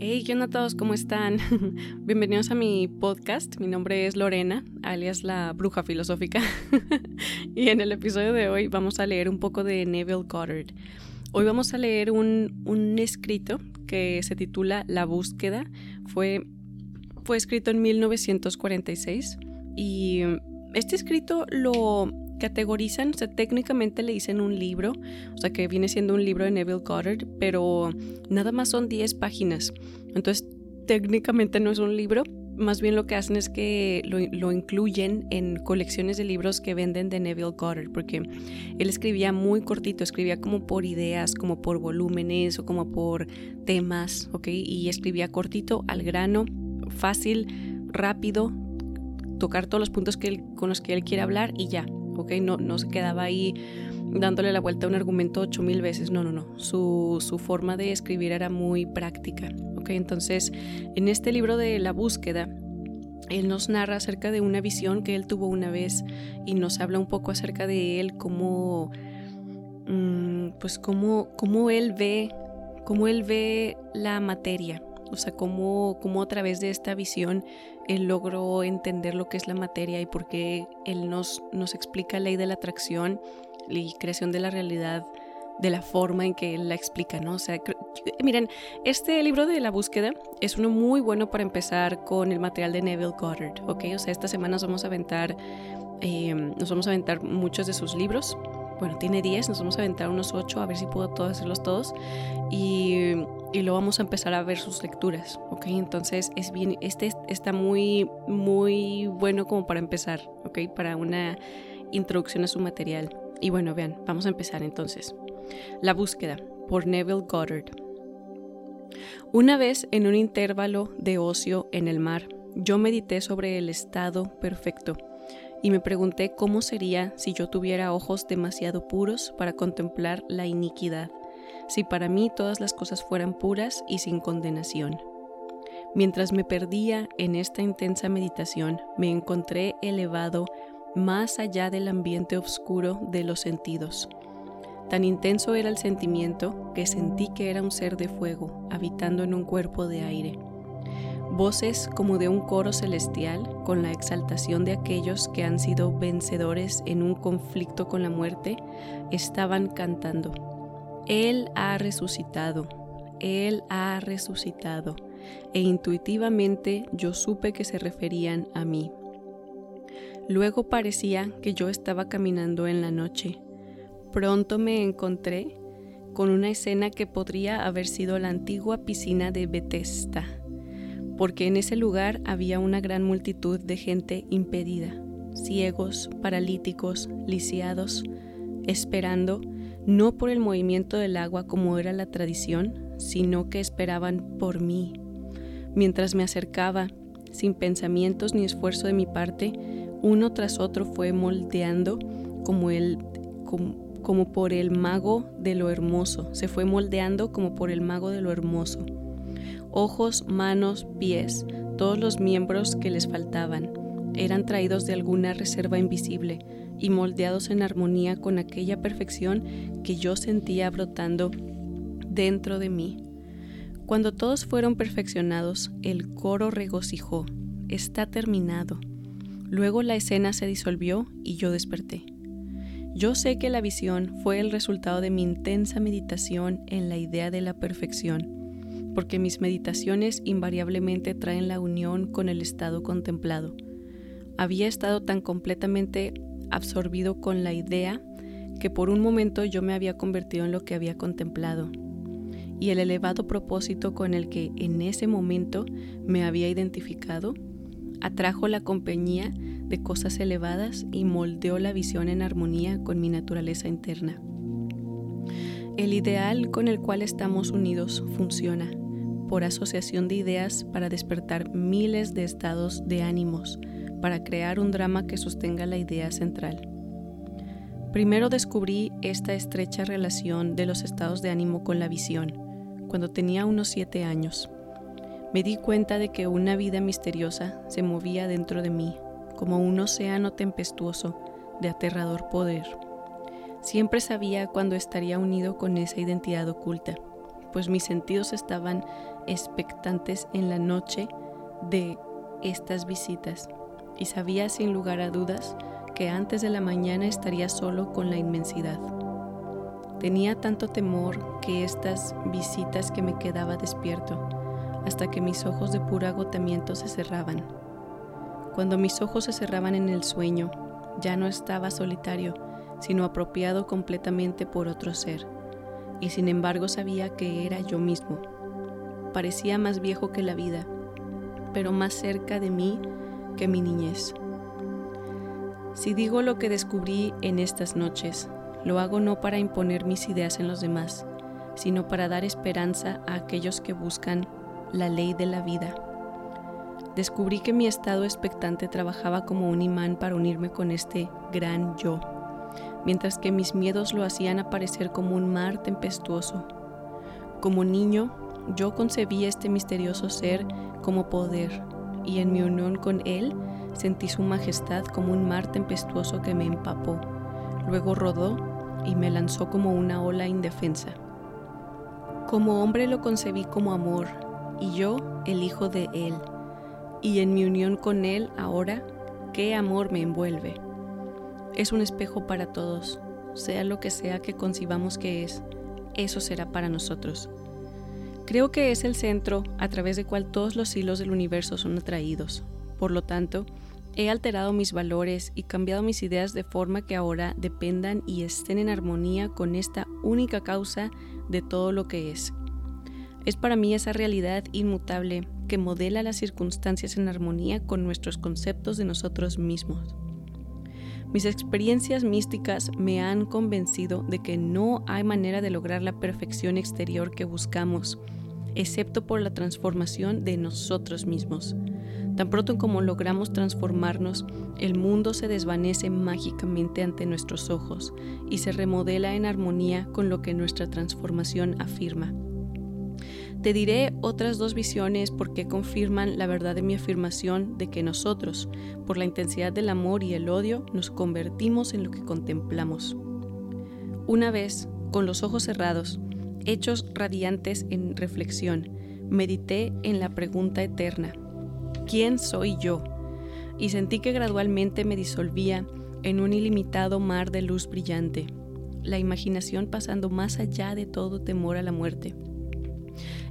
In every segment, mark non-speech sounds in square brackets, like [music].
Hey, ¿qué onda a todos? ¿Cómo están? [laughs] Bienvenidos a mi podcast. Mi nombre es Lorena, alias la bruja filosófica. [laughs] y en el episodio de hoy vamos a leer un poco de Neville Goddard. Hoy vamos a leer un, un escrito que se titula La búsqueda. Fue, fue escrito en 1946 y este escrito lo categorizan, o sea, técnicamente le dicen un libro, o sea, que viene siendo un libro de Neville Goddard, pero nada más son 10 páginas. Entonces, técnicamente no es un libro, más bien lo que hacen es que lo, incluyen en colecciones de libros que venden de Neville Goddard, porque él escribía muy cortito, escribía como por ideas, como por volúmenes o como por temas, ¿ok? Y escribía cortito, al grano, fácil, rápido, tocar todos los puntos que con los que él quiere hablar y ya, no, no se quedaba ahí dándole la vuelta a un argumento ocho mil veces, no, no, no. Su, su, forma de escribir era muy práctica, ¿ok? Entonces, en este libro de La búsqueda, él nos narra acerca de una visión que él tuvo una vez y nos habla un poco acerca de él, cómo, mm, pues cómo, cómo él ve, cómo él ve la materia, o sea, cómo, cómo a través de esta visión él logró entender lo que es la materia y por qué él nos, nos explica la ley de la atracción y creación de la realidad de la forma en que él la explica, ¿no? O sea, miren, este libro de la búsqueda es uno muy bueno para empezar con el material de Neville Goddard, ¿ok? O sea, esta semana nos vamos a aventar, eh, nos vamos a aventar muchos de sus libros, bueno, tiene 10, nos vamos a aventar unos 8, a ver si puedo todos hacerlos todos. Y, y luego vamos a empezar a ver sus lecturas, ¿ok? Entonces, es bien, este está muy, muy bueno como para empezar, ¿ok? Para una introducción a su material. Y bueno, vean, vamos a empezar entonces. La búsqueda, por Neville Goddard. Una vez en un intervalo de ocio en el mar, yo medité sobre el estado perfecto y me pregunté cómo sería si yo tuviera ojos demasiado puros para contemplar la iniquidad, si para mí todas las cosas fueran puras y sin condenación. Mientras me perdía en esta intensa meditación, me encontré elevado más allá del ambiente oscuro de los sentidos. Tan intenso era el sentimiento que sentí que era un ser de fuego habitando en un cuerpo de aire voces como de un coro celestial con la exaltación de aquellos que han sido vencedores en un conflicto con la muerte, estaban cantando. Él ha resucitado, Él ha resucitado, e intuitivamente yo supe que se referían a mí. Luego parecía que yo estaba caminando en la noche. Pronto me encontré con una escena que podría haber sido la antigua piscina de Bethesda porque en ese lugar había una gran multitud de gente impedida, ciegos, paralíticos, lisiados, esperando, no por el movimiento del agua como era la tradición, sino que esperaban por mí. Mientras me acercaba, sin pensamientos ni esfuerzo de mi parte, uno tras otro fue moldeando como como por el mago de lo hermoso, se fue moldeando como por el mago de lo hermoso ojos, manos, pies, todos los miembros que les faltaban, eran traídos de alguna reserva invisible y moldeados en armonía con aquella perfección que yo sentía brotando dentro de mí. Cuando todos fueron perfeccionados, el coro regocijó. Está terminado. Luego la escena se disolvió y yo desperté. Yo sé que la visión fue el resultado de mi intensa meditación en la idea de la perfección porque mis meditaciones invariablemente traen la unión con el estado contemplado. Había estado tan completamente absorbido con la idea que por un momento yo me había convertido en lo que había contemplado, y el elevado propósito con el que en ese momento me había identificado atrajo la compañía de cosas elevadas y moldeó la visión en armonía con mi naturaleza interna. El ideal con el cual estamos unidos funciona por asociación de ideas para despertar miles de estados de ánimos, para crear un drama que sostenga la idea central. Primero descubrí esta estrecha relación de los estados de ánimo con la visión, cuando tenía unos siete años. Me di cuenta de que una vida misteriosa se movía dentro de mí, como un océano tempestuoso de aterrador poder. Siempre sabía cuándo estaría unido con esa identidad oculta, pues mis sentidos estaban expectantes en la noche de estas visitas y sabía sin lugar a dudas que antes de la mañana estaría solo con la inmensidad. Tenía tanto temor que estas visitas que me quedaba despierto, hasta que mis ojos de puro agotamiento se cerraban. Cuando mis ojos se cerraban en el sueño, ya no estaba solitario, sino apropiado completamente por otro ser, y sin embargo sabía que era yo mismo. Parecía más viejo que la vida, pero más cerca de mí que mi niñez. Si digo lo que descubrí en estas noches, lo hago no para imponer mis ideas en los demás, sino para dar esperanza a aquellos que buscan la ley de la vida. Descubrí que mi estado expectante trabajaba como un imán para unirme con este gran yo, mientras que mis miedos lo hacían aparecer como un mar tempestuoso. Como niño, yo concebí este misterioso ser como poder, y en mi unión con él sentí su majestad como un mar tempestuoso que me empapó. Luego rodó y me lanzó como una ola indefensa. Como hombre lo concebí como amor, y yo el hijo de él. Y en mi unión con él ahora, qué amor me envuelve. Es un espejo para todos, sea lo que sea que concibamos que es, eso será para nosotros. Creo que es el centro a través del cual todos los hilos del universo son atraídos. Por lo tanto, he alterado mis valores y cambiado mis ideas de forma que ahora dependan y estén en armonía con esta única causa de todo lo que es. Es para mí esa realidad inmutable que modela las circunstancias en armonía con nuestros conceptos de nosotros mismos. Mis experiencias místicas me han convencido de que no hay manera de lograr la perfección exterior que buscamos excepto por la transformación de nosotros mismos. Tan pronto como logramos transformarnos, el mundo se desvanece mágicamente ante nuestros ojos y se remodela en armonía con lo que nuestra transformación afirma. Te diré otras dos visiones porque confirman la verdad de mi afirmación de que nosotros, por la intensidad del amor y el odio, nos convertimos en lo que contemplamos. Una vez, con los ojos cerrados, hechos radiantes en reflexión, medité en la pregunta eterna, ¿quién soy yo? Y sentí que gradualmente me disolvía en un ilimitado mar de luz brillante, la imaginación pasando más allá de todo temor a la muerte.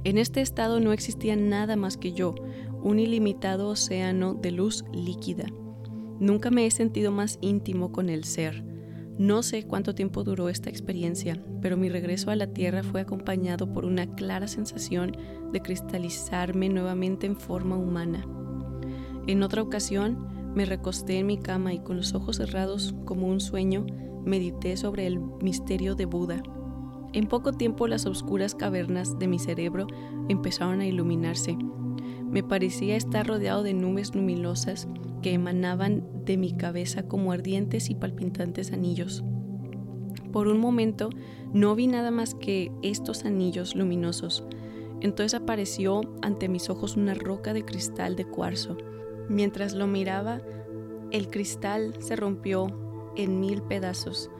En este estado no existía nada más que yo, un ilimitado océano de luz líquida. Nunca me he sentido más íntimo con el ser, no sé cuánto tiempo duró esta experiencia, pero mi regreso a la Tierra fue acompañado por una clara sensación de cristalizarme nuevamente en forma humana. En otra ocasión, me recosté en mi cama y con los ojos cerrados como un sueño, medité sobre el misterio de Buda. En poco tiempo las oscuras cavernas de mi cerebro empezaron a iluminarse. Me parecía estar rodeado de nubes luminosas que emanaban de mi cabeza como ardientes y palpitantes anillos. Por un momento no vi nada más que estos anillos luminosos. Entonces apareció ante mis ojos una roca de cristal de cuarzo. Mientras lo miraba, el cristal se rompió en mil pedazos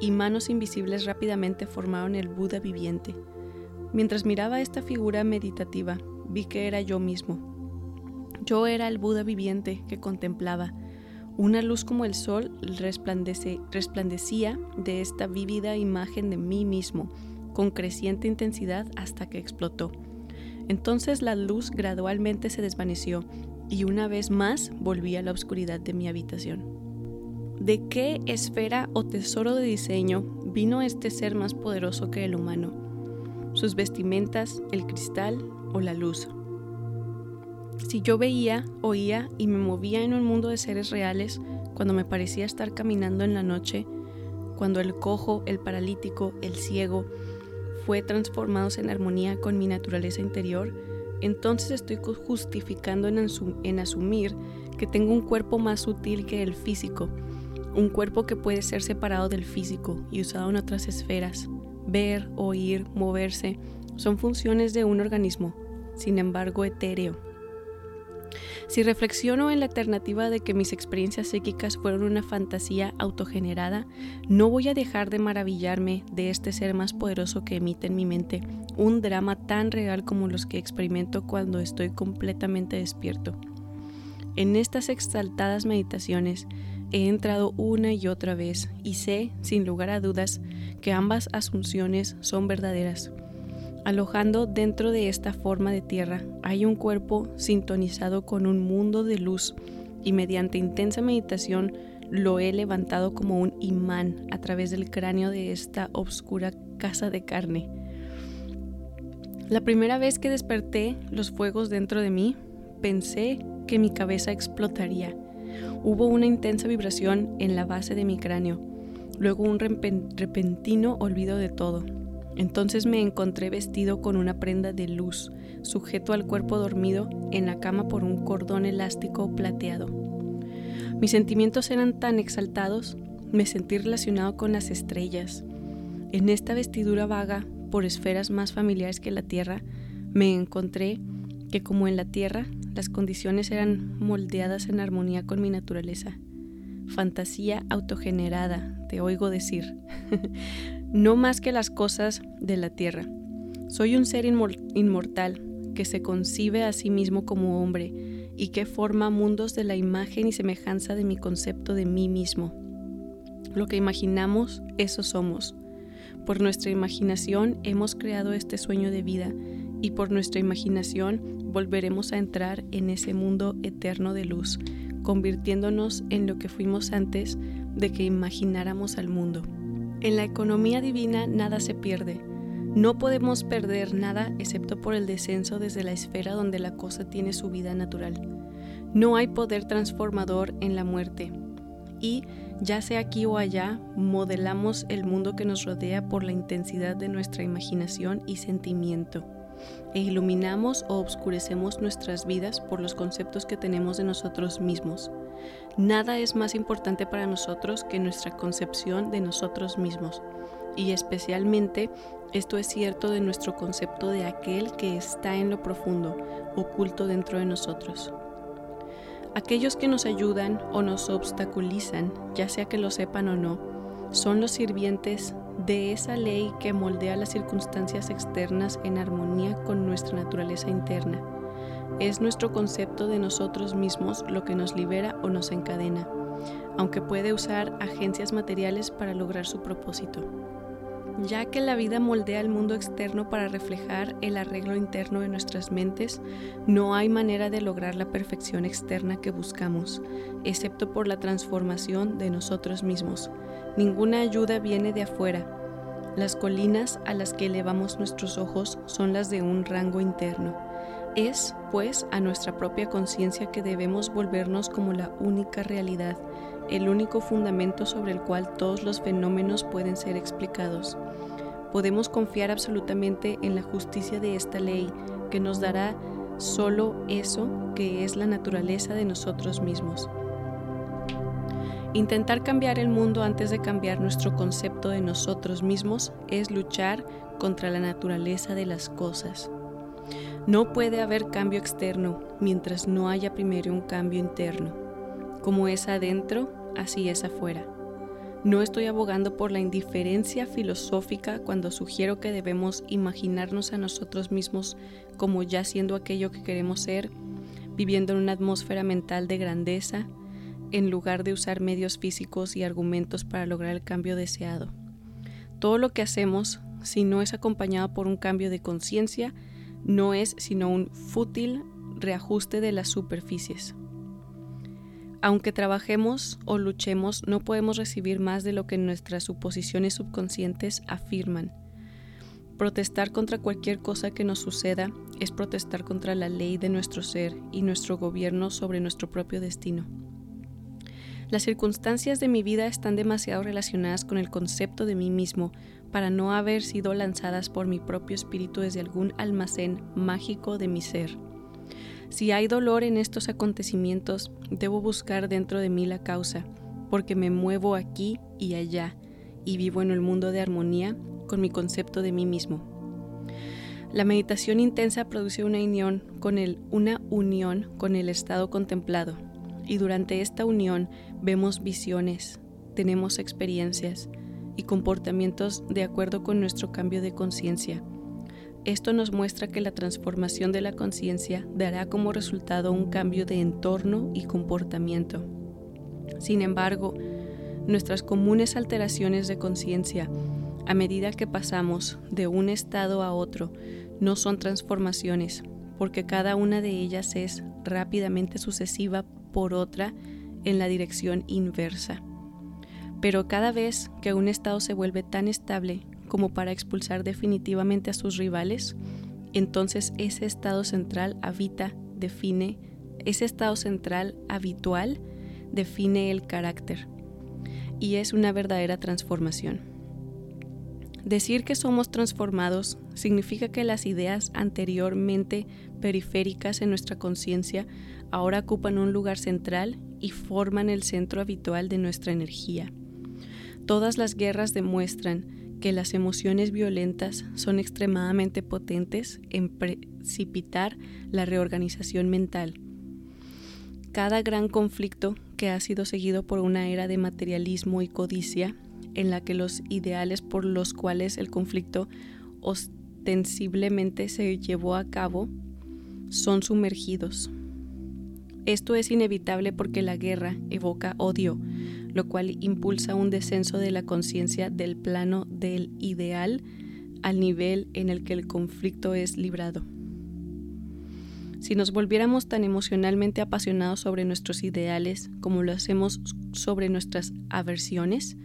y manos invisibles rápidamente formaron el Buda viviente. Mientras miraba esta figura meditativa, vi que era yo mismo, yo era el Buda viviente que contemplaba. Una luz como el sol resplandecía de esta vívida imagen de mí mismo, con creciente intensidad hasta que explotó. Entonces la luz gradualmente se desvaneció y una vez más volví a la oscuridad de mi habitación. ¿De qué esfera o tesoro de diseño vino este ser más poderoso que el humano? ¿Sus vestimentas, el cristal o la luz? Si yo veía, oía y me movía en un mundo de seres reales, cuando me parecía estar caminando en la noche, cuando el cojo, el paralítico, el ciego fue transformados en armonía con mi naturaleza interior, entonces estoy justificando en, en asumir que tengo un cuerpo más sutil que el físico, un cuerpo que puede ser separado del físico y usado en otras esferas. Ver, oír, moverse son funciones de un organismo, sin embargo etéreo Si reflexiono en la alternativa de que mis experiencias psíquicas fueron una fantasía autogenerada, no voy a dejar de maravillarme de este ser más poderoso que emite en mi mente un drama tan real como los que experimento cuando estoy completamente despierto. En estas exaltadas meditaciones he entrado una y otra vez y sé, sin lugar a dudas, que ambas asunciones son verdaderas. Alojando dentro de esta forma de tierra hay un cuerpo sintonizado con un mundo de luz y mediante intensa meditación lo he levantado como un imán a través del cráneo de esta oscura casa de carne. La primera vez que desperté los fuegos dentro de mí, pensé que mi cabeza explotaría. Hubo una intensa vibración en la base de mi cráneo, luego un repentino olvido de todo. Entonces me encontré vestido con una prenda de luz, sujeto al cuerpo dormido en la cama por un cordón elástico plateado. Mis sentimientos eran tan exaltados, me sentí relacionado con las estrellas. En esta vestidura vaga por esferas más familiares que la Tierra, me encontré que como en la Tierra, las condiciones eran moldeadas en armonía con mi naturaleza. Fantasía autogenerada, te oigo decir. [laughs] no más que las cosas de la tierra. Soy un ser inmortal que se concibe a sí mismo como hombre y que forma mundos de la imagen y semejanza de mi concepto de mí mismo. Lo que imaginamos, eso somos. Por nuestra imaginación hemos creado este sueño de vida y por nuestra imaginación volveremos a entrar en ese mundo eterno de luz, convirtiéndonos en lo que fuimos antes de que imagináramos al mundo. En la economía divina nada se pierde. No podemos perder nada excepto por el descenso desde la esfera donde la cosa tiene su vida natural. No hay poder transformador en la muerte. Y, ya sea aquí o allá, modelamos el mundo que nos rodea por la intensidad de nuestra imaginación y sentimiento e iluminamos o obscurecemos nuestras vidas por los conceptos que tenemos de nosotros mismos. Nada es más importante para nosotros que nuestra concepción de nosotros mismos, y especialmente esto es cierto de nuestro concepto de aquel que está en lo profundo, oculto dentro de nosotros. Aquellos que nos ayudan o nos obstaculizan, ya sea que lo sepan o no, son los sirvientes de esa ley que moldea las circunstancias externas en armonía con nuestra naturaleza interna. Es nuestro concepto de nosotros mismos lo que nos libera o nos encadena, aunque puede usar agencias materiales para lograr su propósito. Ya que la vida moldea el mundo externo para reflejar el arreglo interno de nuestras mentes, no hay manera de lograr la perfección externa que buscamos, excepto por la transformación de nosotros mismos. Ninguna ayuda viene de afuera. Las colinas a las que elevamos nuestros ojos son las de un rango interno. Es, pues, a nuestra propia conciencia que debemos volvernos como la única realidad, el único fundamento sobre el cual todos los fenómenos pueden ser explicados. Podemos confiar absolutamente en la justicia de esta ley que nos dará solo eso que es la naturaleza de nosotros mismos. Intentar cambiar el mundo antes de cambiar nuestro concepto de nosotros mismos es luchar contra la naturaleza de las cosas. No puede haber cambio externo mientras no haya primero un cambio interno. Como es adentro, así es afuera. No estoy abogando por la indiferencia filosófica cuando sugiero que debemos imaginarnos a nosotros mismos como ya siendo aquello que queremos ser, viviendo en una atmósfera mental de grandeza, en lugar de usar medios físicos y argumentos para lograr el cambio deseado. Todo lo que hacemos, si no es acompañado por un cambio de conciencia, no es sino un fútil reajuste de las superficies. Aunque trabajemos o luchemos, no podemos recibir más de lo que nuestras suposiciones subconscientes afirman. Protestar contra cualquier cosa que nos suceda es protestar contra la ley de nuestro ser y nuestro gobierno sobre nuestro propio destino. Las circunstancias de mi vida están demasiado relacionadas con el concepto de mí mismo para no haber sido lanzadas por mi propio espíritu desde algún almacén mágico de mi ser. Si hay dolor en estos acontecimientos, debo buscar dentro de mí la causa, porque me muevo aquí y allá y vivo en el mundo de armonía con mi concepto de mí mismo. La meditación intensa produce una unión con el, una unión con el estado contemplado y durante esta unión vemos visiones, tenemos experiencias y comportamientos de acuerdo con nuestro cambio de conciencia. Esto nos muestra que la transformación de la conciencia dará como resultado un cambio de entorno y comportamiento. Sin embargo, nuestras comunes alteraciones de conciencia a medida que pasamos de un estado a otro no son transformaciones, porque cada una de ellas es rápidamente sucesiva por otra en la dirección inversa. Pero cada vez que un estado se vuelve tan estable como para expulsar definitivamente a sus rivales, entonces ese estado central habita, define, ese estado central habitual define el carácter y es una verdadera transformación. Decir que somos transformados significa que las ideas anteriormente periféricas en nuestra conciencia ahora ocupan un lugar central y forman el centro habitual de nuestra energía. Todas las guerras demuestran que las emociones violentas son extremadamente potentes en precipitar la reorganización mental. Cada gran conflicto que ha sido seguido por una era de materialismo y codicia en la que los ideales por los cuales el conflicto ostensiblemente se llevó a cabo son sumergidos. Esto es inevitable porque la guerra evoca odio, lo cual impulsa un descenso de la conciencia del plano del ideal al nivel en el que el conflicto es librado. Si nos volviéramos tan emocionalmente apasionados sobre nuestros ideales como lo hacemos sobre nuestras aversiones,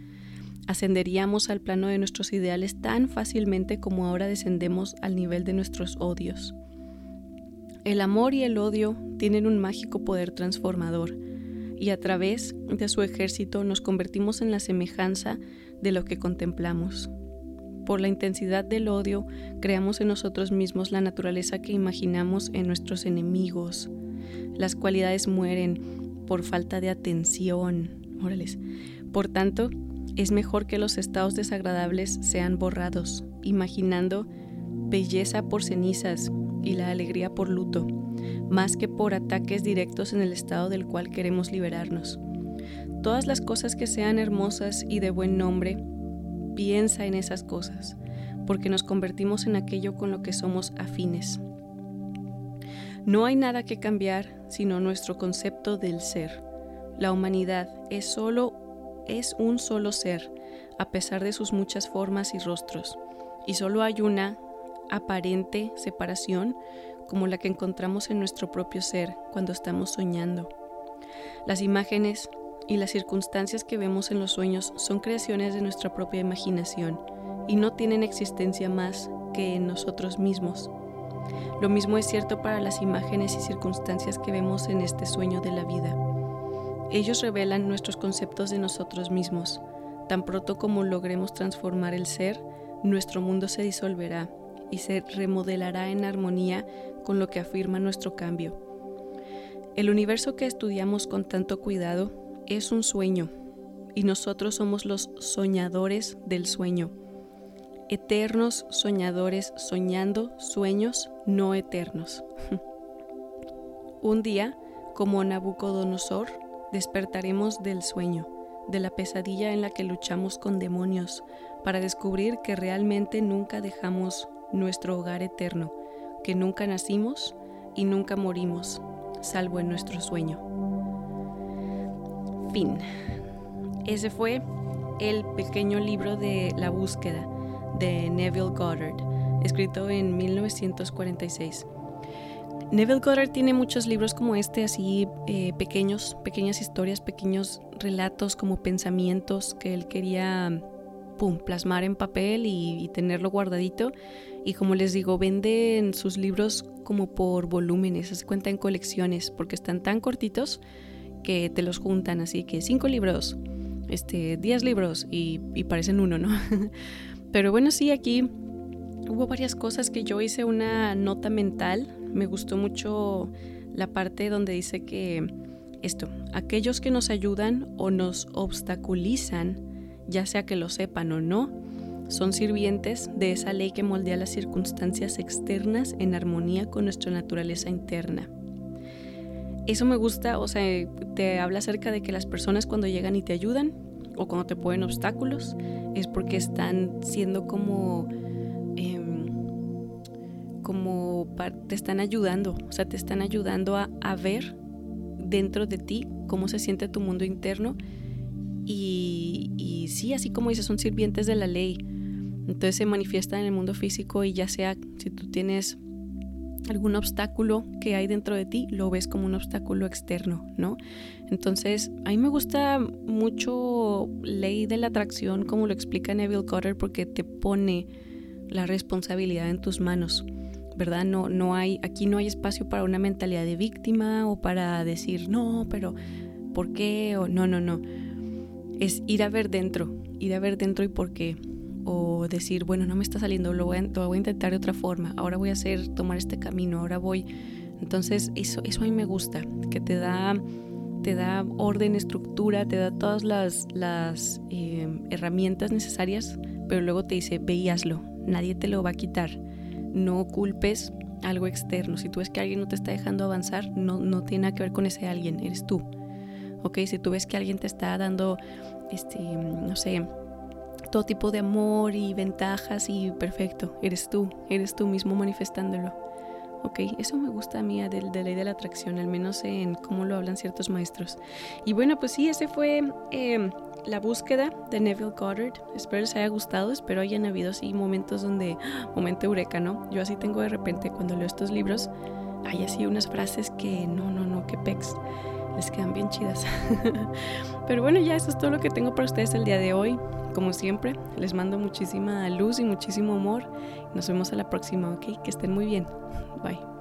ascenderíamos al plano de nuestros ideales tan fácilmente como ahora descendemos al nivel de nuestros odios. El amor y el odio tienen un mágico poder transformador y a través de su ejército nos convertimos en la semejanza de lo que contemplamos. Por la intensidad del odio, creamos en nosotros mismos la naturaleza que imaginamos en nuestros enemigos. Las cualidades mueren por falta de atención. Órales. Por tanto, es mejor que los estados desagradables sean borrados, imaginando belleza por cenizas y la alegría por luto, más que por ataques directos en el estado del cual queremos liberarnos. Todas las cosas que sean hermosas y de buen nombre, piensa en esas cosas, porque nos convertimos en aquello con lo que somos afines. No hay nada que cambiar sino nuestro concepto del ser. La humanidad es solo es un solo ser, a pesar de sus muchas formas y rostros, y solo hay una aparente separación como la que encontramos en nuestro propio ser cuando estamos soñando. Las imágenes y las circunstancias que vemos en los sueños son creaciones de nuestra propia imaginación y no tienen existencia más que en nosotros mismos. Lo mismo es cierto para las imágenes y circunstancias que vemos en este sueño de la vida. Ellos revelan nuestros conceptos de nosotros mismos. Tan pronto como logremos transformar el ser, nuestro mundo se disolverá y se remodelará en armonía con lo que afirma nuestro cambio. El universo que estudiamos con tanto cuidado es un sueño y nosotros somos los soñadores del sueño. Eternos soñadores soñando sueños no eternos. [laughs] un día, como Nabucodonosor, despertaremos del sueño, de la pesadilla en la que luchamos con demonios, para descubrir que realmente nunca dejamos nuestro hogar eterno, que nunca nacimos y nunca morimos, salvo en nuestro sueño. Fin. Ese fue el pequeño libro de La búsqueda de Neville Goddard, escrito en 1946. Neville Goddard tiene muchos libros como este, así eh, pequeños, pequeñas historias, pequeños relatos como pensamientos que él quería pum, plasmar en papel y, tenerlo guardadito. Y como les digo, venden sus libros como por volúmenes, se cuenta en colecciones, porque están tan cortitos que te los juntan, así que cinco libros, este, diez libros y, y parecen uno, ¿no? [laughs] Pero bueno, sí, aquí hubo varias cosas que yo hice una nota mental me gustó mucho la parte donde dice que esto, aquellos que nos ayudan o nos obstaculizan, ya sea que lo sepan o no, son sirvientes de esa ley que moldea las circunstancias externas en armonía con nuestra naturaleza interna. Eso me gusta, o sea, te habla acerca de que las personas cuando llegan y te ayudan o cuando te ponen obstáculos es porque están siendo como como te están ayudando, o sea, te están ayudando a, a, ver dentro de ti cómo se siente tu mundo interno y, y sí, así como dices, son sirvientes de la ley. Entonces se manifiesta en el mundo físico y ya sea si tú tienes algún obstáculo que hay dentro de ti, lo ves como un obstáculo externo, ¿no? Entonces, a mí me gusta mucho ley de la atracción, como lo explica Neville Cotter, porque te pone la responsabilidad en tus manos. ¿Verdad? No, no hay, aquí no hay espacio para una mentalidad de víctima o para decir, no, pero ¿por qué? No, no, no. Es ir a ver dentro, ir a ver dentro y por qué. O decir, bueno, no me está saliendo, lo voy, a, lo voy a intentar de otra forma, ahora voy a hacer, tomar este camino, ahora voy. Entonces, eso, eso a mí me gusta, que te da, te da orden, estructura, te da todas las, las eh, herramientas necesarias, pero luego te dice, veíaslo, nadie te lo va a quitar no culpes algo externo. Si tú ves que alguien no te está dejando avanzar, no, no tiene nada que ver con ese alguien, eres tú. ¿Ok? Si tú ves que alguien te está dando, este, no sé, todo tipo de amor y ventajas y perfecto, eres tú, eres tú mismo manifestándolo. ¿Ok? Eso me gusta a mí de, de ley de la atracción, al menos en cómo lo hablan ciertos maestros. Y bueno, pues sí, ese fue eh, la búsqueda de Neville Goddard. Espero les haya gustado, espero hayan habido así momentos donde, momento eureka, ¿no? Yo así tengo de repente cuando leo estos libros, hay así unas frases que no, no, no, que pex, les quedan bien chidas. [laughs] Pero bueno, ya eso es todo lo que tengo para ustedes el día de hoy. Como siempre, les mando muchísima luz y muchísimo amor. Nos vemos a la próxima, ¿ok? Que estén muy bien. Bye.